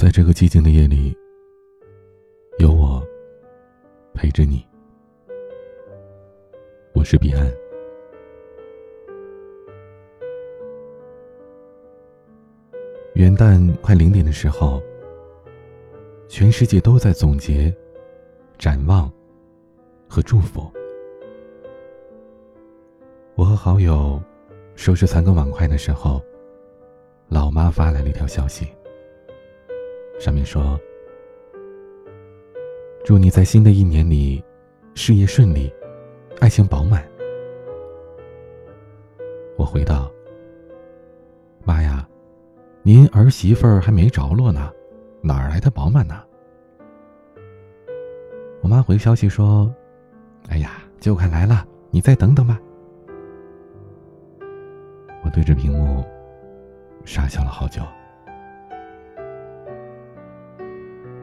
在这个寂静的夜里，有我陪着你。我是彼岸。元旦快零点的时候，全世界都在总结、展望和祝福。我和好友收拾残羹碗筷的时候，老妈发来了一条消息，上面说：“祝你在新的一年里事业顺利，爱情饱满。”我回道：“妈呀！”您儿媳妇儿还没着落呢，哪儿来的饱满呢？我妈回消息说：“哎呀，就快来了，你再等等吧。”我对着屏幕傻笑了好久。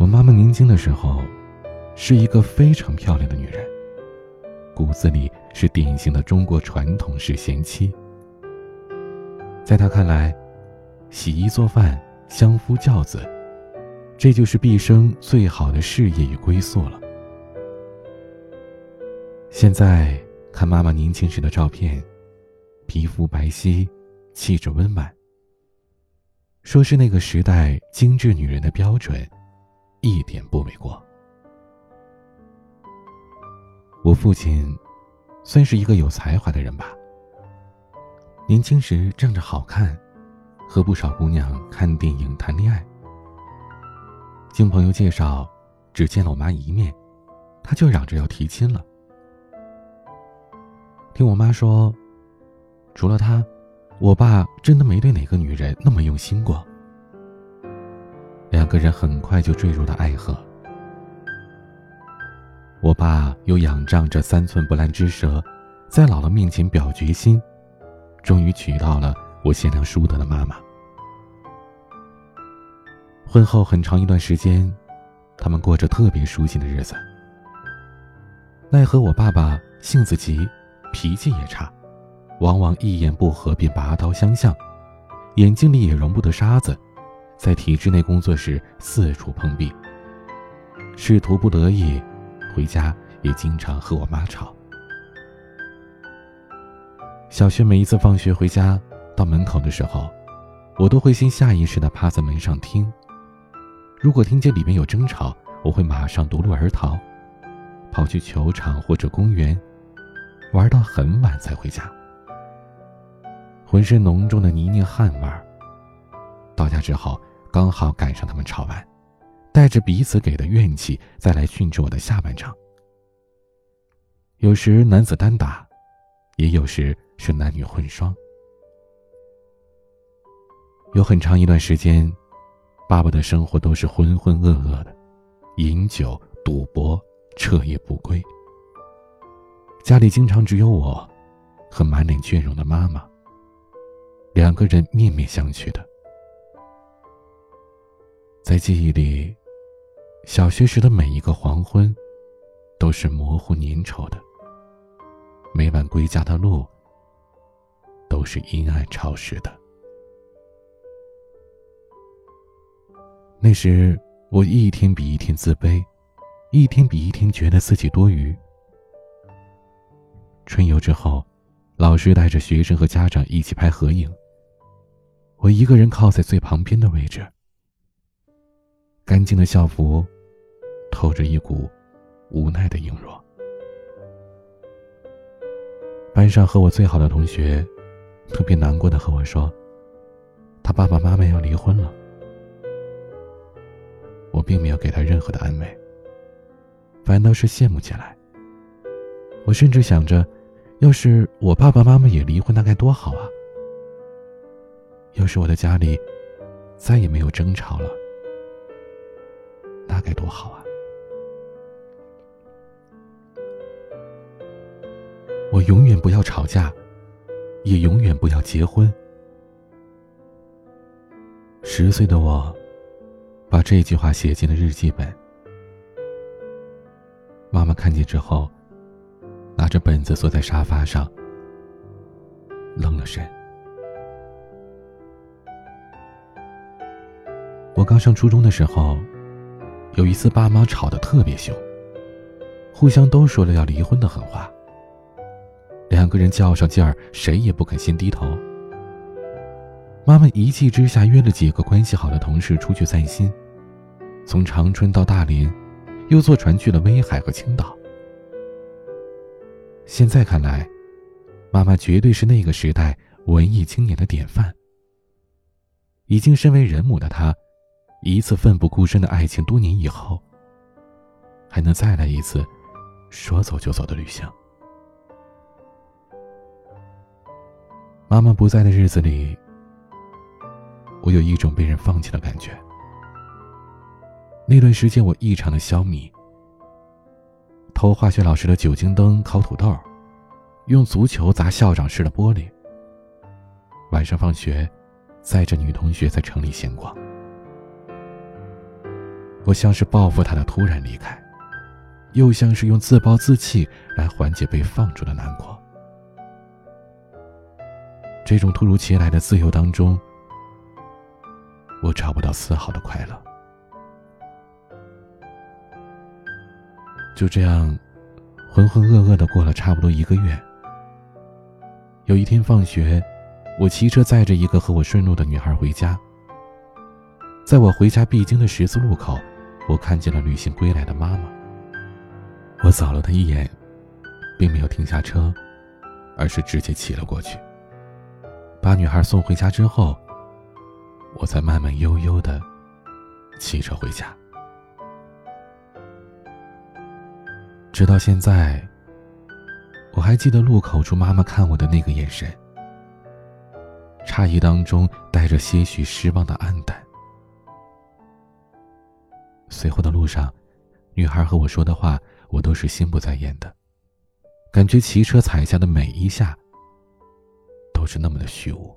妈妈年轻的时候是一个非常漂亮的女人，骨子里是典型的中国传统式贤妻，在她看来。洗衣做饭、相夫教子，这就是毕生最好的事业与归宿了。现在看妈妈年轻时的照片，皮肤白皙，气质温婉。说是那个时代精致女人的标准，一点不为过。我父亲，算是一个有才华的人吧。年轻时仗着好看。和不少姑娘看电影、谈恋爱。经朋友介绍，只见了我妈一面，他就嚷着要提亲了。听我妈说，除了他，我爸真的没对哪个女人那么用心过。两个人很快就坠入了爱河。我爸又仰仗着三寸不烂之舌，在姥姥面前表决心，终于娶到了。我贤良淑德的妈妈。婚后很长一段时间，他们过着特别舒心的日子。奈何我爸爸性子急，脾气也差，往往一言不合便拔刀相向，眼睛里也容不得沙子，在体制内工作时四处碰壁。仕途不得意，回家也经常和我妈吵。小学每一次放学回家。到门口的时候，我都会先下意识地趴在门上听。如果听见里面有争吵，我会马上夺路而逃，跑去球场或者公园，玩到很晚才回家。浑身浓重的泥泞汗味儿。到家之后，刚好赶上他们吵完，带着彼此给的怨气再来训斥我的下半场。有时男子单打，也有时是男女混双。有很长一段时间，爸爸的生活都是浑浑噩噩的，饮酒、赌博、彻夜不归。家里经常只有我，和满脸倦容的妈妈，两个人面面相觑的。在记忆里，小学时的每一个黄昏，都是模糊粘稠的。每晚归家的路，都是阴暗潮湿的。那时我一天比一天自卑，一天比一天觉得自己多余。春游之后，老师带着学生和家长一起拍合影。我一个人靠在最旁边的位置。干净的校服，透着一股无奈的硬弱。班上和我最好的同学，特别难过的和我说，他爸爸妈妈要离婚了。我并没有给他任何的安慰，反倒是羡慕起来。我甚至想着，要是我爸爸妈妈也离婚，那该多好啊！要是我的家里再也没有争吵了，那该多好啊！我永远不要吵架，也永远不要结婚。十岁的我。把这句话写进了日记本。妈妈看见之后，拿着本子坐在沙发上，愣了神。我刚上初中的时候，有一次爸妈吵得特别凶，互相都说了要离婚的狠话。两个人较上劲儿，谁也不肯先低头。妈妈一气之下约了几个关系好的同事出去散心，从长春到大连，又坐船去了威海和青岛。现在看来，妈妈绝对是那个时代文艺青年的典范。已经身为人母的她，一次奋不顾身的爱情，多年以后，还能再来一次说走就走的旅行。妈妈不在的日子里，我有一种被人放弃的感觉。那段时间，我异常的消迷。偷化学老师的酒精灯烤土豆，用足球砸校长室的玻璃。晚上放学，载着女同学在城里闲逛。我像是报复他的突然离开，又像是用自暴自弃来缓解被放逐的难过。这种突如其来的自由当中，我找不到丝毫的快乐。就这样，浑浑噩噩的过了差不多一个月。有一天放学，我骑车载着一个和我顺路的女孩回家。在我回家必经的十字路口，我看见了旅行归来的妈妈。我扫了她一眼，并没有停下车，而是直接骑了过去。把女孩送回家之后，我才慢慢悠悠的骑车回家。直到现在，我还记得路口处妈妈看我的那个眼神，诧异当中带着些许失望的黯淡。随后的路上，女孩和我说的话，我都是心不在焉的，感觉骑车踩下的每一下，都是那么的虚无。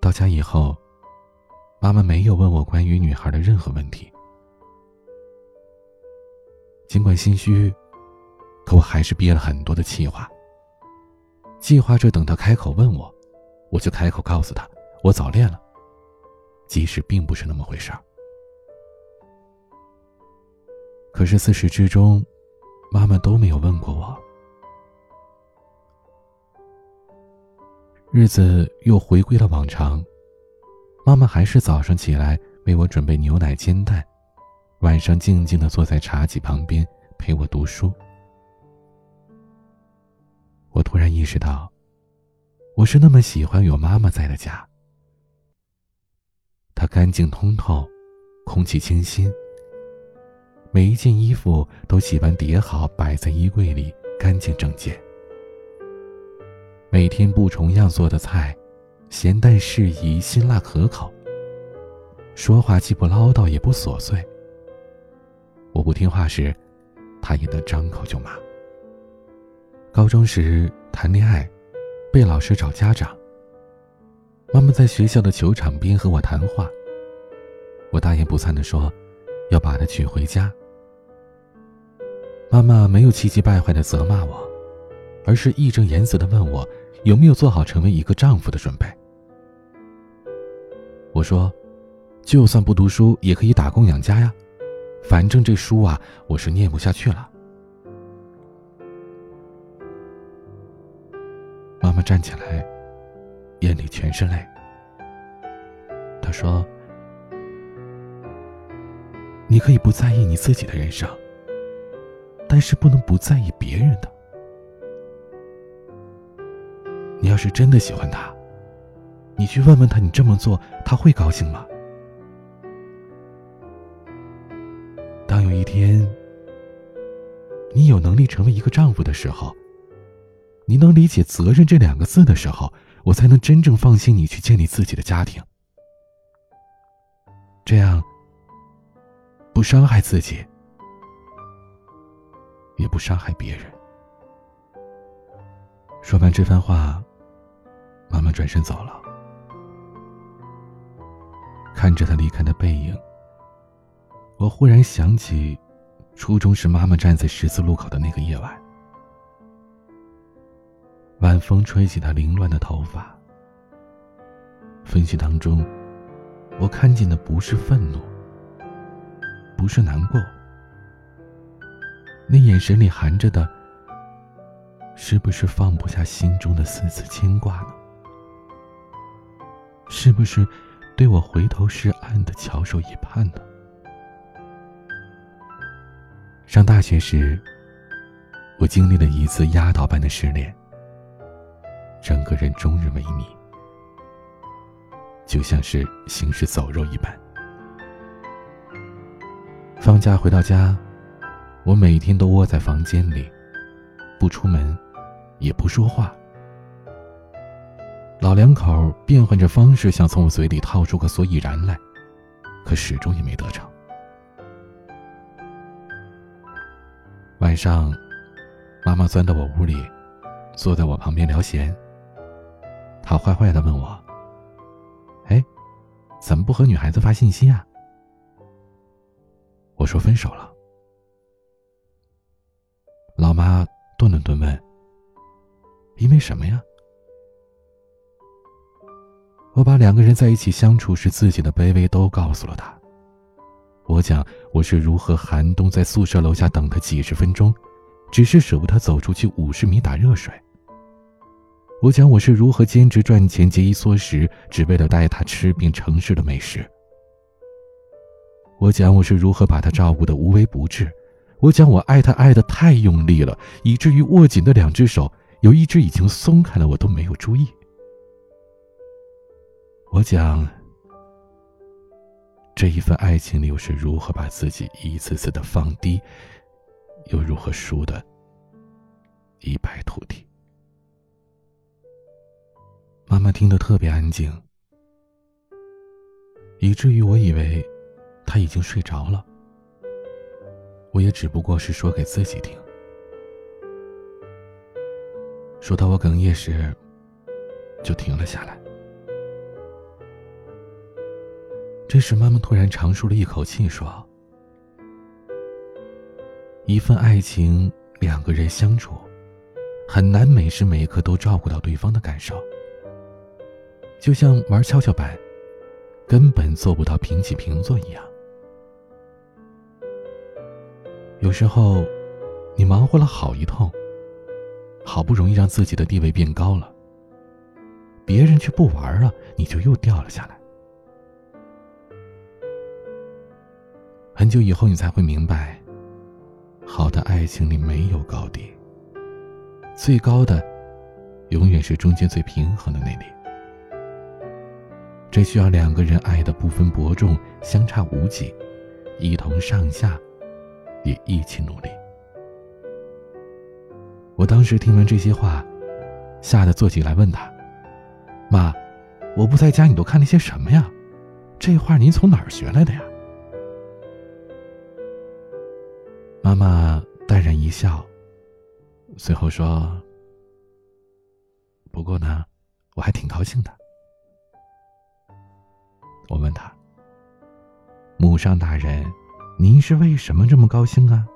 到家以后，妈妈没有问我关于女孩的任何问题。尽管心虚，可我还是憋了很多的气话。计划着等他开口问我，我就开口告诉他我早恋了，即使并不是那么回事儿。可是自始至终，妈妈都没有问过我。日子又回归了往常，妈妈还是早上起来为我准备牛奶煎蛋。晚上静静的坐在茶几旁边陪我读书。我突然意识到，我是那么喜欢有妈妈在的家。它干净通透，空气清新。每一件衣服都洗完叠好，摆在衣柜里，干净整洁。每天不重样做的菜，咸淡适宜，辛辣可口。说话既不唠叨，也不琐碎。我不听话时，他也能张口就骂。高中时谈恋爱，被老师找家长。妈妈在学校的球场边和我谈话。我大言不惭地说，要把她娶回家。妈妈没有气急败坏的责骂我，而是义正言辞的问我有没有做好成为一个丈夫的准备。我说，就算不读书，也可以打工养家呀。反正这书啊，我是念不下去了。妈妈站起来，眼里全是泪。她说：“你可以不在意你自己的人生，但是不能不在意别人的。你要是真的喜欢他，你去问问他，你这么做他会高兴吗？”当有一天，你有能力成为一个丈夫的时候，你能理解“责任”这两个字的时候，我才能真正放心你去建立自己的家庭。这样，不伤害自己，也不伤害别人。说完这番话，妈妈转身走了，看着他离开的背影。我忽然想起，初中时妈妈站在十字路口的那个夜晚，晚风吹起她凌乱的头发。分析当中，我看见的不是愤怒，不是难过，那眼神里含着的，是不是放不下心中的丝丝牵挂呢？是不是对我回头是岸的翘首以盼呢？上大学时，我经历了一次压倒般的失恋，整个人终日萎靡。就像是行尸走肉一般。放假回到家，我每天都窝在房间里，不出门，也不说话。老两口变换着方式想从我嘴里套出个所以然来，可始终也没得逞。晚上，妈妈钻到我屋里，坐在我旁边聊闲。她坏坏的问我。哎怎么不和女孩子发信息啊？我说分手了。老妈顿了顿问：“因为什么呀？”我把两个人在一起相处时自己的卑微都告诉了他。我讲我是如何寒冬在宿舍楼下等他几十分钟，只是舍不得走出去五十米打热水。我讲我是如何兼职赚钱、节衣缩食，只为了带他吃遍城市的美食。我讲我是如何把他照顾的无微不至。我讲我爱他爱的太用力了，以至于握紧的两只手有一只已经松开了，我都没有注意。我讲这一份爱情里，又是如何把自己一次次的放低，又如何输的一败涂地。妈妈听得特别安静，以至于我以为他已经睡着了。我也只不过是说给自己听。说到我哽咽时，就停了下来。这时，妈妈突然长舒了一口气，说：“一份爱情，两个人相处，很难每时每刻都照顾到对方的感受。”就像玩跷跷板，根本做不到平起平坐一样。有时候，你忙活了好一通，好不容易让自己的地位变高了，别人却不玩了，你就又掉了下来。很久以后，你才会明白，好的爱情里没有高低，最高的，永远是中间最平衡的那里。这需要两个人爱的不分伯仲，相差无几，一同上下，也一起努力。我当时听完这些话，吓得坐起来问他：“妈，我不在家，你都看了些什么呀？这话您从哪儿学来的呀？”妈妈淡然一笑，随后说：“不过呢，我还挺高兴的。”我问他：“母上大人，您是为什么这么高兴啊？”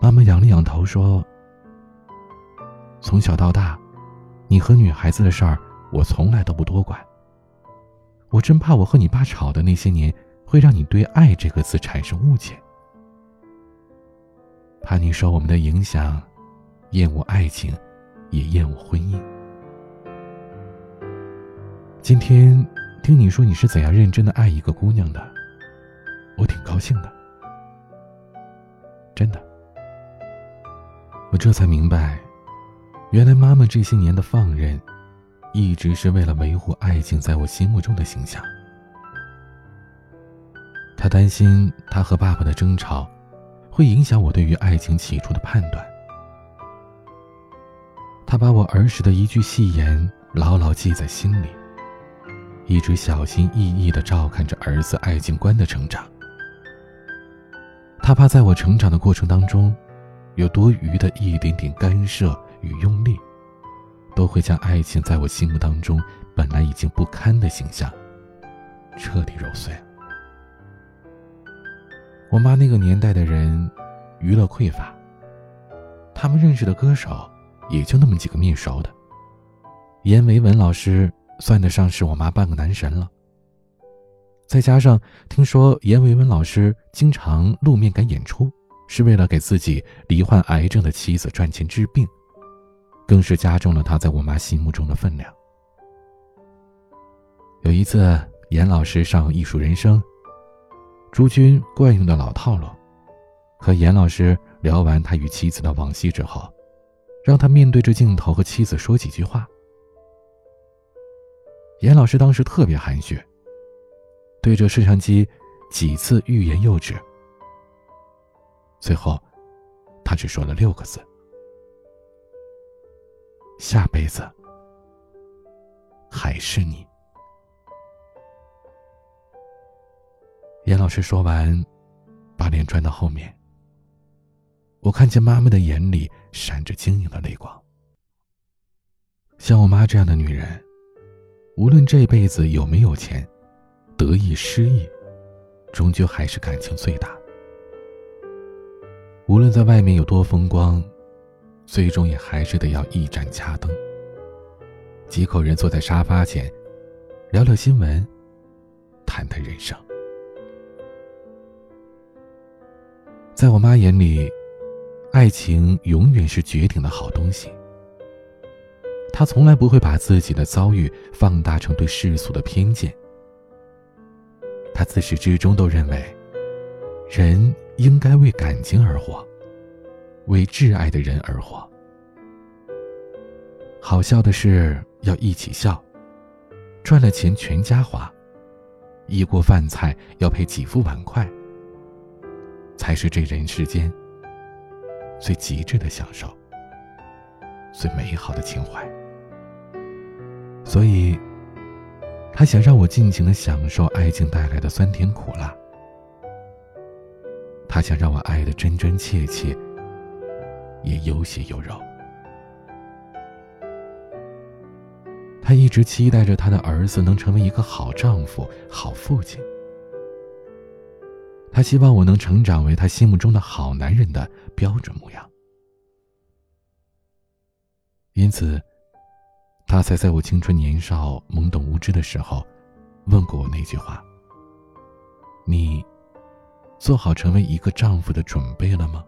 妈妈仰了仰头说：“从小到大，你和女孩子的事儿，我从来都不多管。我真怕我和你爸吵的那些年，会让你对‘爱’这个字产生误解，怕你受我们的影响，厌恶爱情，也厌恶婚姻。”今天听你说你是怎样认真的爱一个姑娘的，我挺高兴的，真的。我这才明白，原来妈妈这些年的放任，一直是为了维护爱情在我心目中的形象。她担心她和爸爸的争吵，会影响我对于爱情起初的判断。她把我儿时的一句戏言牢牢记在心里。一直小心翼翼地照看着儿子爱情观的成长，他怕在我成长的过程当中，有多余的一点点干涉与用力，都会将爱情在我心目当中本来已经不堪的形象，彻底揉碎。我妈那个年代的人，娱乐匮乏，他们认识的歌手也就那么几个面熟的，阎维文老师。算得上是我妈半个男神了。再加上听说严维文老师经常露面赶演出，是为了给自己罹患癌症的妻子赚钱治病，更是加重了他在我妈心目中的分量。有一次，严老师上《艺术人生》，朱军惯用的老套路，和严老师聊完他与妻子的往昔之后，让他面对着镜头和妻子说几句话。严老师当时特别含蓄。对着摄像机几次欲言又止，最后，他只说了六个字：“下辈子还是你。”严老师说完，把脸转到后面。我看见妈妈的眼里闪着晶莹的泪光。像我妈这样的女人，无论这辈子有没有钱。得意失意，终究还是感情最大。无论在外面有多风光，最终也还是得要一盏家灯。几口人坐在沙发前，聊聊新闻，谈谈人生。在我妈眼里，爱情永远是绝顶的好东西。他从来不会把自己的遭遇放大成对世俗的偏见。他自始至终都认为，人应该为感情而活，为挚爱的人而活。好笑的事要一起笑，赚了钱全家花，一锅饭菜要配几副碗筷，才是这人世间最极致的享受，最美好的情怀。所以。他想让我尽情的享受爱情带来的酸甜苦辣，他想让我爱的真真切切，也有血有肉。他一直期待着他的儿子能成为一个好丈夫、好父亲。他希望我能成长为他心目中的好男人的标准模样。因此。他才在我青春年少、懵懂无知的时候，问过我那句话：“你做好成为一个丈夫的准备了吗？”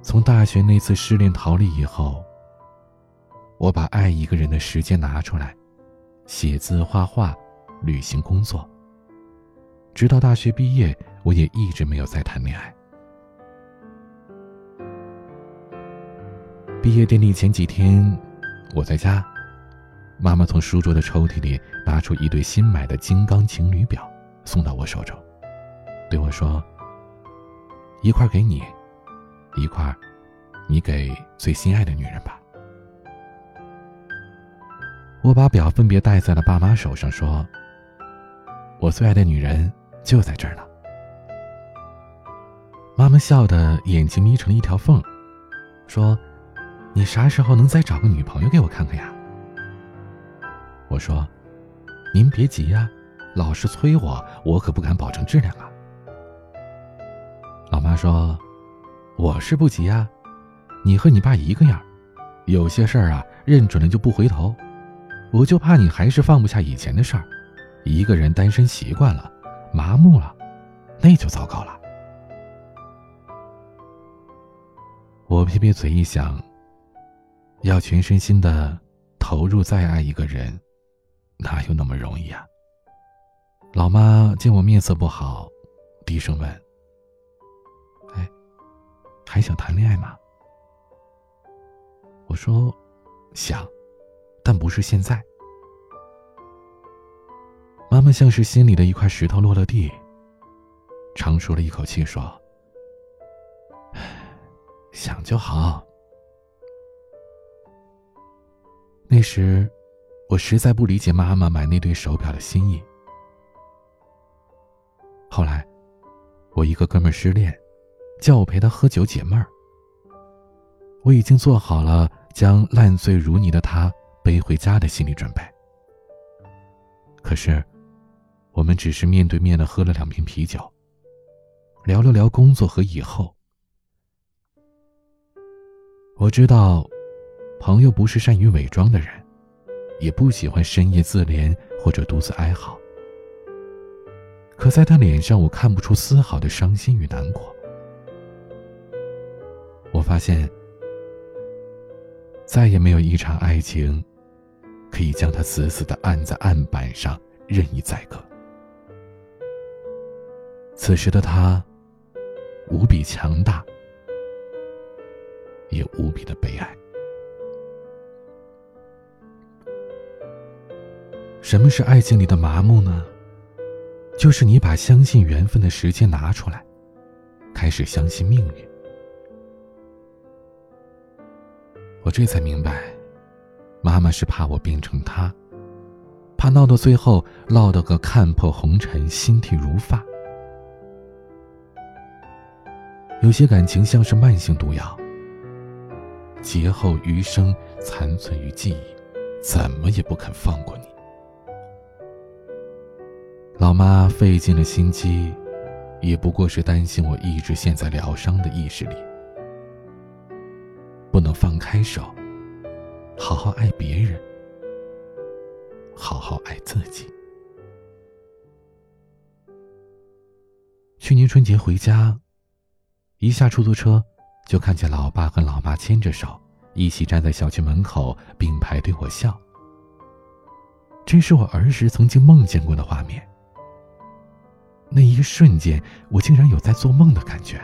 从大学那次失恋逃离以后，我把爱一个人的时间拿出来，写字、画画、旅行、工作，直到大学毕业，我也一直没有再谈恋爱。毕业典礼前几天，我在家，妈妈从书桌的抽屉里拿出一对新买的金刚情侣表，送到我手中，对我说：“一块给你，一块，你给最心爱的女人吧。”我把表分别戴在了爸妈手上，说：“我最爱的女人就在这儿呢。”妈妈笑得眼睛眯成了一条缝，说。你啥时候能再找个女朋友给我看看呀？我说：“您别急呀，老是催我，我可不敢保证质量啊。”老妈说：“我是不急呀，你和你爸一个样，有些事儿啊，认准了就不回头。我就怕你还是放不下以前的事儿，一个人单身习惯了，麻木了，那就糟糕了。”我撇撇嘴一想。要全身心的投入再爱一个人，哪有那么容易啊？老妈见我面色不好，低声问：“哎，还想谈恋爱吗？”我说：“想，但不是现在。”妈妈像是心里的一块石头落了地，长舒了一口气说：“想就好。”那时，我实在不理解妈妈买那对手表的心意。后来，我一个哥们失恋，叫我陪他喝酒解闷儿。我已经做好了将烂醉如泥的他背回家的心理准备。可是，我们只是面对面的喝了两瓶啤酒，聊了聊工作和以后。我知道。朋友不是善于伪装的人，也不喜欢深夜自怜或者独自哀嚎。可在他脸上，我看不出丝毫的伤心与难过。我发现，再也没有一场爱情，可以将他死死的按在案板上，任意宰割。此时的他，无比强大，也无比的悲哀。什么是爱情里的麻木呢？就是你把相信缘分的时间拿出来，开始相信命运。我这才明白，妈妈是怕我变成她，怕闹到最后落得个看破红尘，心体如发。有些感情像是慢性毒药，劫后余生残存于记忆，怎么也不肯放过你。老妈费尽了心机，也不过是担心我一直陷在疗伤的意识里，不能放开手，好好爱别人，好好爱自己。去年春节回家，一下出租车，就看见老爸和老妈牵着手，一起站在小区门口并排对我笑。这是我儿时曾经梦见过的画面。那一瞬间，我竟然有在做梦的感觉。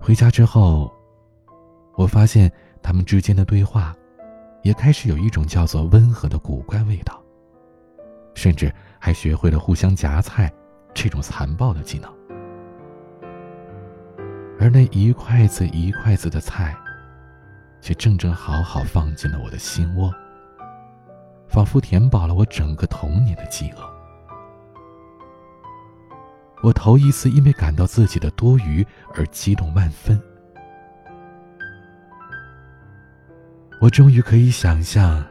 回家之后，我发现他们之间的对话，也开始有一种叫做温和的古怪味道，甚至还学会了互相夹菜这种残暴的技能。而那一筷子一筷子的菜，却正正好好放进了我的心窝。仿佛填饱了我整个童年的饥饿。我头一次因为感到自己的多余而激动万分。我终于可以想象，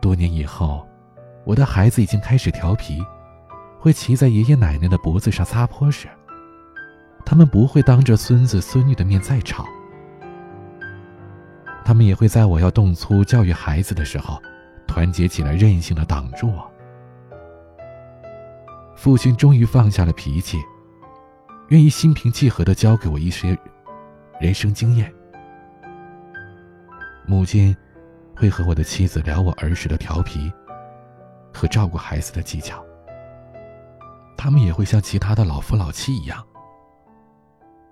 多年以后，我的孩子已经开始调皮，会骑在爷爷奶奶的脖子上撒泼时，他们不会当着孙子孙女的面再吵，他们也会在我要动粗教育孩子的时候。团结起来，任性的挡住我。父亲终于放下了脾气，愿意心平气和的教给我一些人生经验。母亲会和我的妻子聊我儿时的调皮和照顾孩子的技巧。他们也会像其他的老夫老妻一样，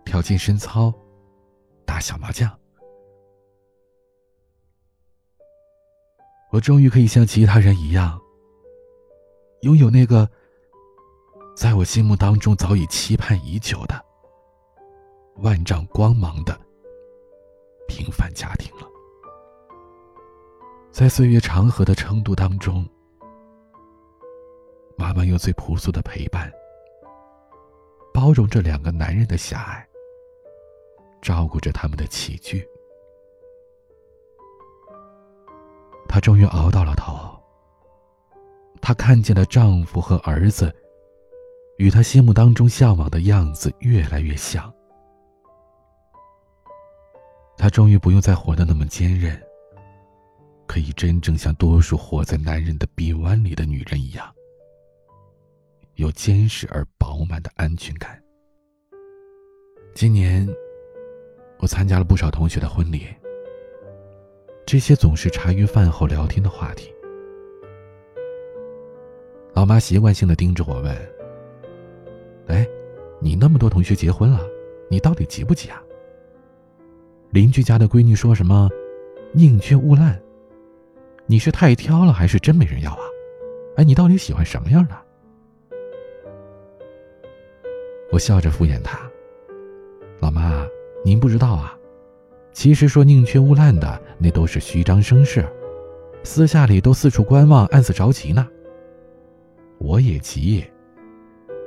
跳健身操，打小麻将。我终于可以像其他人一样，拥有那个在我心目当中早已期盼已久的万丈光芒的平凡家庭了。在岁月长河的撑渡当中，妈妈用最朴素的陪伴，包容着两个男人的狭隘，照顾着他们的起居。她终于熬到了头。她看见了丈夫和儿子，与她心目当中向往的样子越来越像。她终于不用再活得那么坚韧，可以真正像多数活在男人的臂弯里的女人一样，有坚实而饱满的安全感。今年，我参加了不少同学的婚礼。这些总是茶余饭后聊天的话题。老妈习惯性的盯着我问：“哎，你那么多同学结婚了，你到底急不急啊？”邻居家的闺女说什么“宁缺毋滥”，你是太挑了还是真没人要啊？哎，你到底喜欢什么样的？我笑着敷衍她：“老妈，您不知道啊。”其实说宁缺毋滥的，那都是虚张声势，私下里都四处观望，暗自着急呢。我也急，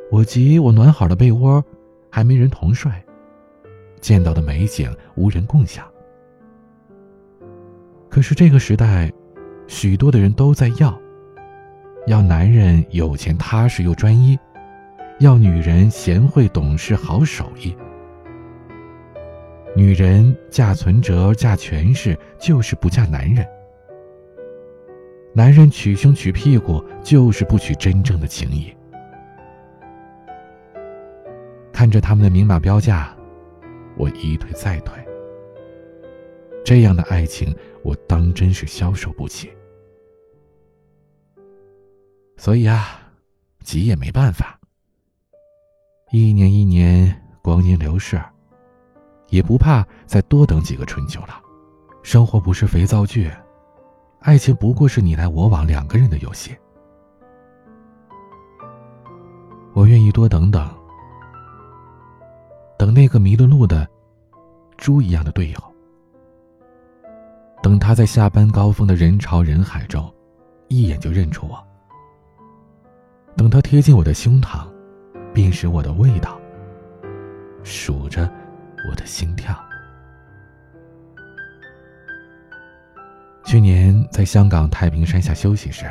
我急，我暖好了被窝，还没人同睡，见到的美景无人共享。可是这个时代，许多的人都在要，要男人有钱踏实又专一，要女人贤惠懂事好手艺。女人嫁存折、嫁权势，就是不嫁男人；男人娶胸娶屁股，就是不娶真正的情谊。看着他们的明码标价，我一退再退。这样的爱情，我当真是消受不起。所以啊，急也没办法。一年一年，光阴流逝，也不怕再多等几个春秋了。生活不是肥皂剧，爱情不过是你来我往两个人的游戏。我愿意多等等，等那个迷了路的猪一样的队友。等他在下班高峰的人潮人海中，一眼就认出我。等他贴近我的胸膛，辨识我的味道，数着我的心跳。去年在香港太平山下休息时，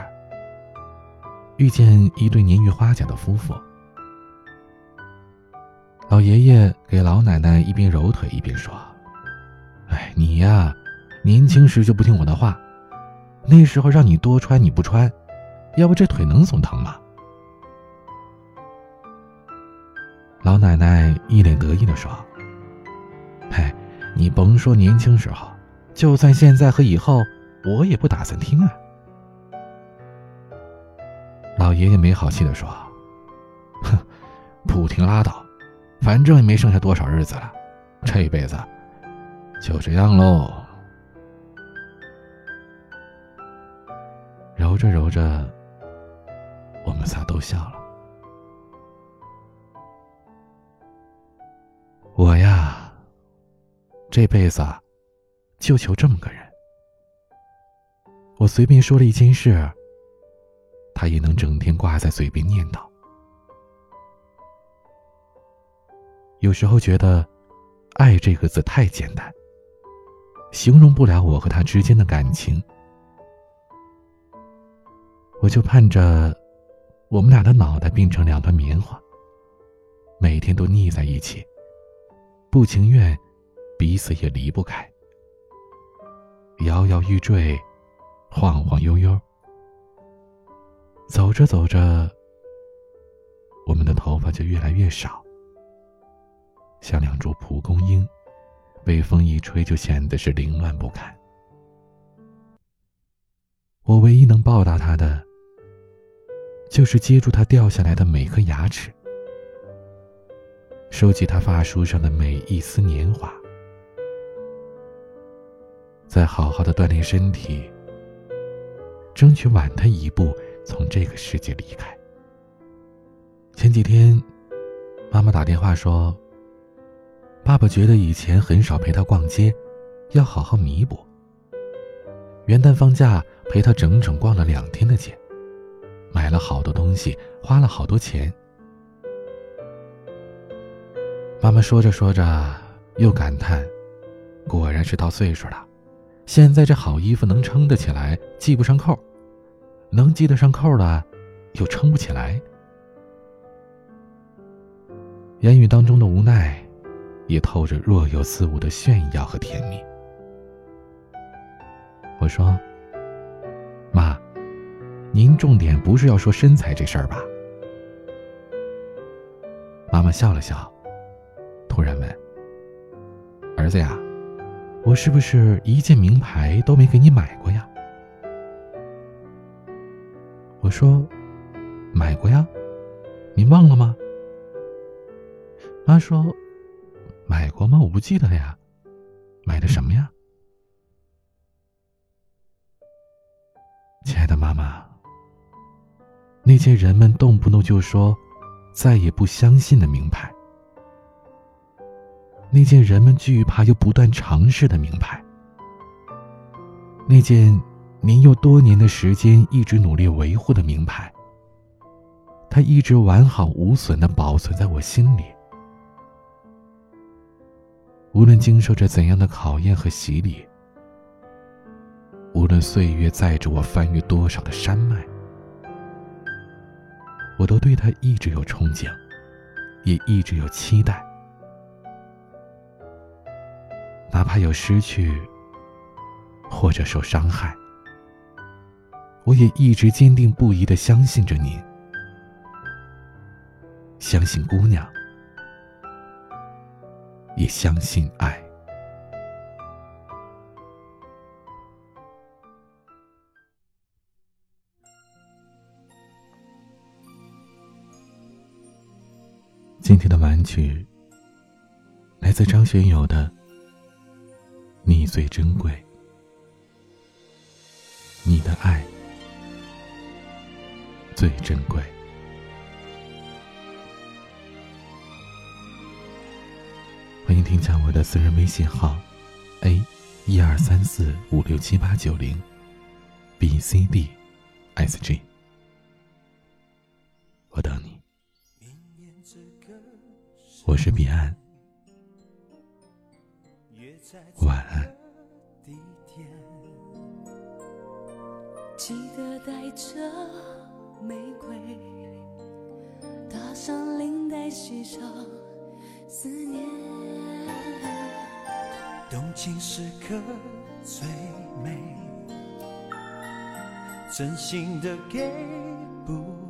遇见一对年逾花甲的夫妇。老爷爷给老奶奶一边揉腿一边说：“哎，你呀。”年轻时就不听我的话，那时候让你多穿你不穿，要不这腿能总疼吗？老奶奶一脸得意的说：“，你甭说年轻时候，就算现在和以后，我也不打算听啊。”老爷爷没好气的说：“哼，不听拉倒，反正也没剩下多少日子了，这一辈子就这样喽。”揉着揉着，我们仨都笑了。我呀，这辈子就求这么个人。我随便说了一件事，他也能整天挂在嘴边念叨。有时候觉得“爱”这个字太简单，形容不了我和他之间的感情。我就盼着，我们俩的脑袋变成两团棉花，每天都腻在一起，不情愿，彼此也离不开，摇摇欲坠，晃晃悠悠，走着走着，我们的头发就越来越少，像两株蒲公英，被风一吹就显得是凌乱不堪。我唯一能报答他的。就是接住他掉下来的每颗牙齿，收集他发梳上的每一丝年华，再好好的锻炼身体，争取晚他一步从这个世界离开。前几天，妈妈打电话说，爸爸觉得以前很少陪他逛街，要好好弥补。元旦放假陪他整整逛了两天的街。买了好多东西，花了好多钱。妈妈说着说着，又感叹：“果然是到岁数了，现在这好衣服能撑得起来，系不上扣；能系得上扣的，又撑不起来。”言语当中的无奈，也透着若有似无的炫耀和甜蜜。我说。妈您重点不是要说身材这事儿吧？妈妈笑了笑，突然问：“儿子呀，我是不是一件名牌都没给你买过呀？”我说：“买过呀，您忘了吗？”妈说：“买过吗？我不记得了呀，买的什么呀？”亲爱的妈妈。那件人们动不动就说再也不相信的名牌，那件人们惧怕又不断尝试的名牌，那件您用多年的时间一直努力维护的名牌，它一直完好无损的保存在我心里。无论经受着怎样的考验和洗礼，无论岁月载着我翻越多少的山脉。我都对他一直有憧憬，也一直有期待。哪怕有失去或者受伤害，我也一直坚定不移的相信着你，相信姑娘，也相信爱。今天的晚曲来自张学友的《你最珍贵》，你的爱最珍贵。欢迎添加我的私人微信号：a 一二三四五六七八九零 b c d s g，我等你。我是彼岸，晚安。的玫瑰，搭上领带，系上思念。动情时刻最美，真心的给不。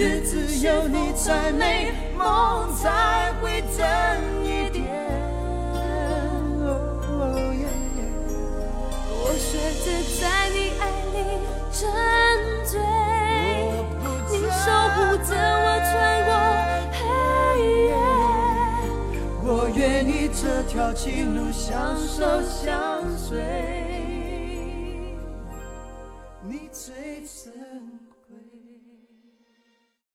日子有你才美，梦才会真一点。我选择。在你爱里沉醉，你守护着我穿过黑夜。我愿意这条情路相守相随，